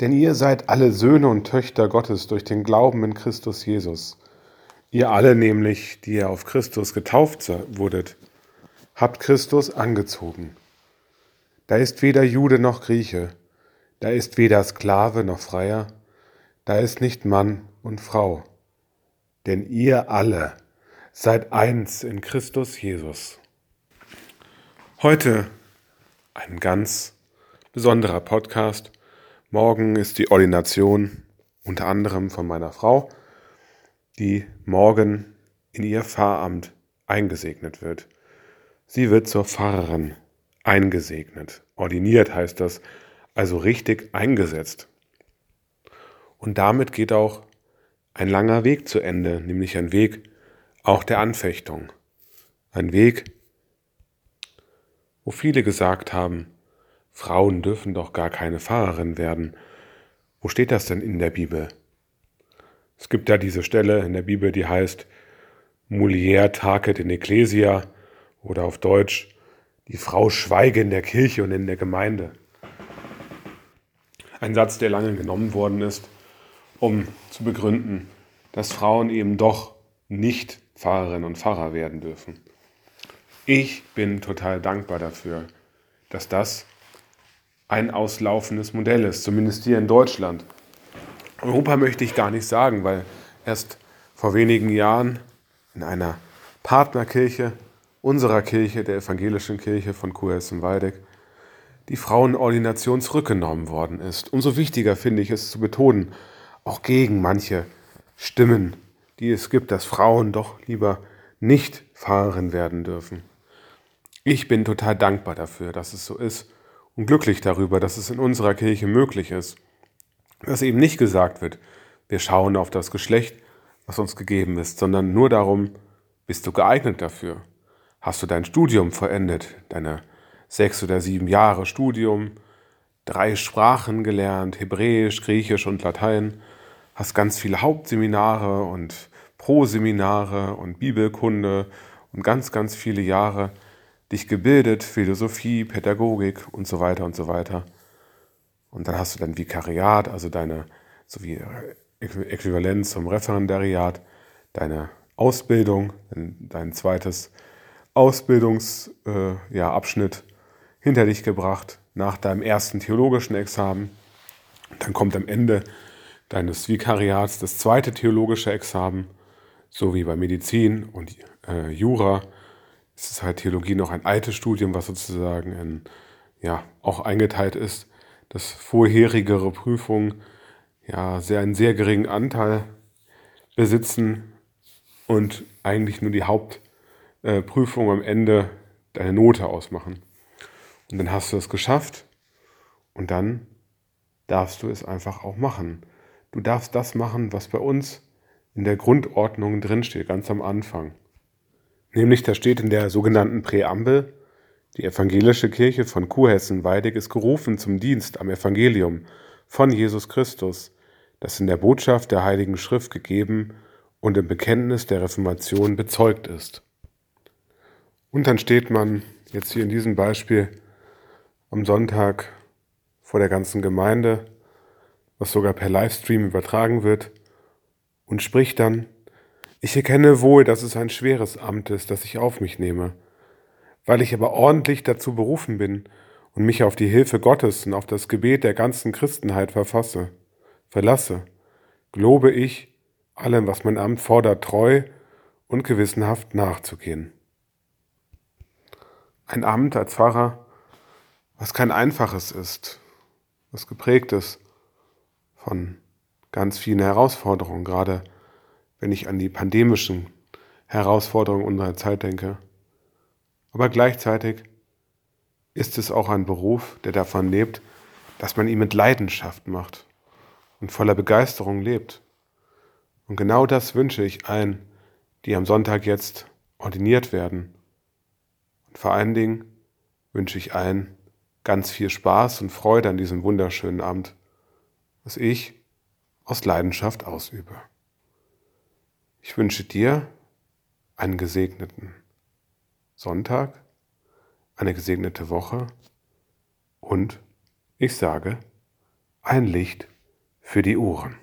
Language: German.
Denn ihr seid alle Söhne und Töchter Gottes durch den Glauben in Christus Jesus. Ihr alle nämlich, die ihr auf Christus getauft wurdet, habt Christus angezogen. Da ist weder Jude noch Grieche, da ist weder Sklave noch Freier, da ist nicht Mann und Frau. Denn ihr alle seid eins in Christus Jesus. Heute ein ganz besonderer Podcast Morgen ist die Ordination unter anderem von meiner Frau, die morgen in ihr Pfarramt eingesegnet wird. Sie wird zur Pfarrerin eingesegnet. Ordiniert heißt das, also richtig eingesetzt. Und damit geht auch ein langer Weg zu Ende, nämlich ein Weg auch der Anfechtung. Ein Weg, wo viele gesagt haben, Frauen dürfen doch gar keine Pfarrerin werden. Wo steht das denn in der Bibel? Es gibt ja diese Stelle in der Bibel, die heißt Mulier tacet in Ecclesia oder auf Deutsch die Frau schweige in der Kirche und in der Gemeinde. Ein Satz, der lange genommen worden ist, um zu begründen, dass Frauen eben doch nicht Pfarrerinnen und Pfarrer werden dürfen. Ich bin total dankbar dafür, dass das ein auslaufendes Modell ist, zumindest hier in Deutschland. Europa möchte ich gar nicht sagen, weil erst vor wenigen Jahren in einer Partnerkirche unserer Kirche, der evangelischen Kirche von Kurhessen-Waldeck, die Frauenordination zurückgenommen worden ist. Umso wichtiger finde ich es zu betonen, auch gegen manche Stimmen, die es gibt, dass Frauen doch lieber nicht Pfarrerin werden dürfen. Ich bin total dankbar dafür, dass es so ist und glücklich darüber, dass es in unserer Kirche möglich ist, dass eben nicht gesagt wird, wir schauen auf das Geschlecht, was uns gegeben ist, sondern nur darum, bist du geeignet dafür? Hast du dein Studium verendet, deine sechs oder sieben Jahre Studium, drei Sprachen gelernt, Hebräisch, Griechisch und Latein, hast ganz viele Hauptseminare und Proseminare und Bibelkunde und ganz, ganz viele Jahre dich gebildet, Philosophie, Pädagogik und so weiter und so weiter. Und dann hast du dein Vikariat, also deine, so wie Äquivalenz zum Referendariat, deine Ausbildung, dein zweites Ausbildungsabschnitt äh, ja, hinter dich gebracht nach deinem ersten theologischen Examen. Dann kommt am Ende deines Vikariats das zweite theologische Examen, so wie bei Medizin und äh, Jura es ist halt Theologie noch ein altes Studium, was sozusagen in, ja, auch eingeteilt ist, dass vorherigere Prüfungen ja sehr einen sehr geringen Anteil besitzen und eigentlich nur die Hauptprüfung äh, am Ende deine Note ausmachen. Und dann hast du es geschafft und dann darfst du es einfach auch machen. Du darfst das machen, was bei uns in der Grundordnung drinsteht, ganz am Anfang. Nämlich, da steht in der sogenannten Präambel, die evangelische Kirche von Kurhessen-Weidig ist gerufen zum Dienst am Evangelium von Jesus Christus, das in der Botschaft der Heiligen Schrift gegeben und im Bekenntnis der Reformation bezeugt ist. Und dann steht man jetzt hier in diesem Beispiel am Sonntag vor der ganzen Gemeinde, was sogar per Livestream übertragen wird, und spricht dann ich erkenne wohl, dass es ein schweres Amt ist, das ich auf mich nehme. Weil ich aber ordentlich dazu berufen bin und mich auf die Hilfe Gottes und auf das Gebet der ganzen Christenheit verfasse, verlasse, gelobe ich, allem, was mein Amt fordert, treu und gewissenhaft nachzugehen. Ein Amt als Pfarrer, was kein einfaches ist, was geprägt ist von ganz vielen Herausforderungen, gerade wenn ich an die pandemischen Herausforderungen unserer Zeit denke. Aber gleichzeitig ist es auch ein Beruf, der davon lebt, dass man ihn mit Leidenschaft macht und voller Begeisterung lebt. Und genau das wünsche ich allen, die am Sonntag jetzt ordiniert werden. Und vor allen Dingen wünsche ich allen ganz viel Spaß und Freude an diesem wunderschönen Amt, was ich aus Leidenschaft ausübe. Ich wünsche dir einen gesegneten Sonntag, eine gesegnete Woche und ich sage ein Licht für die Ohren.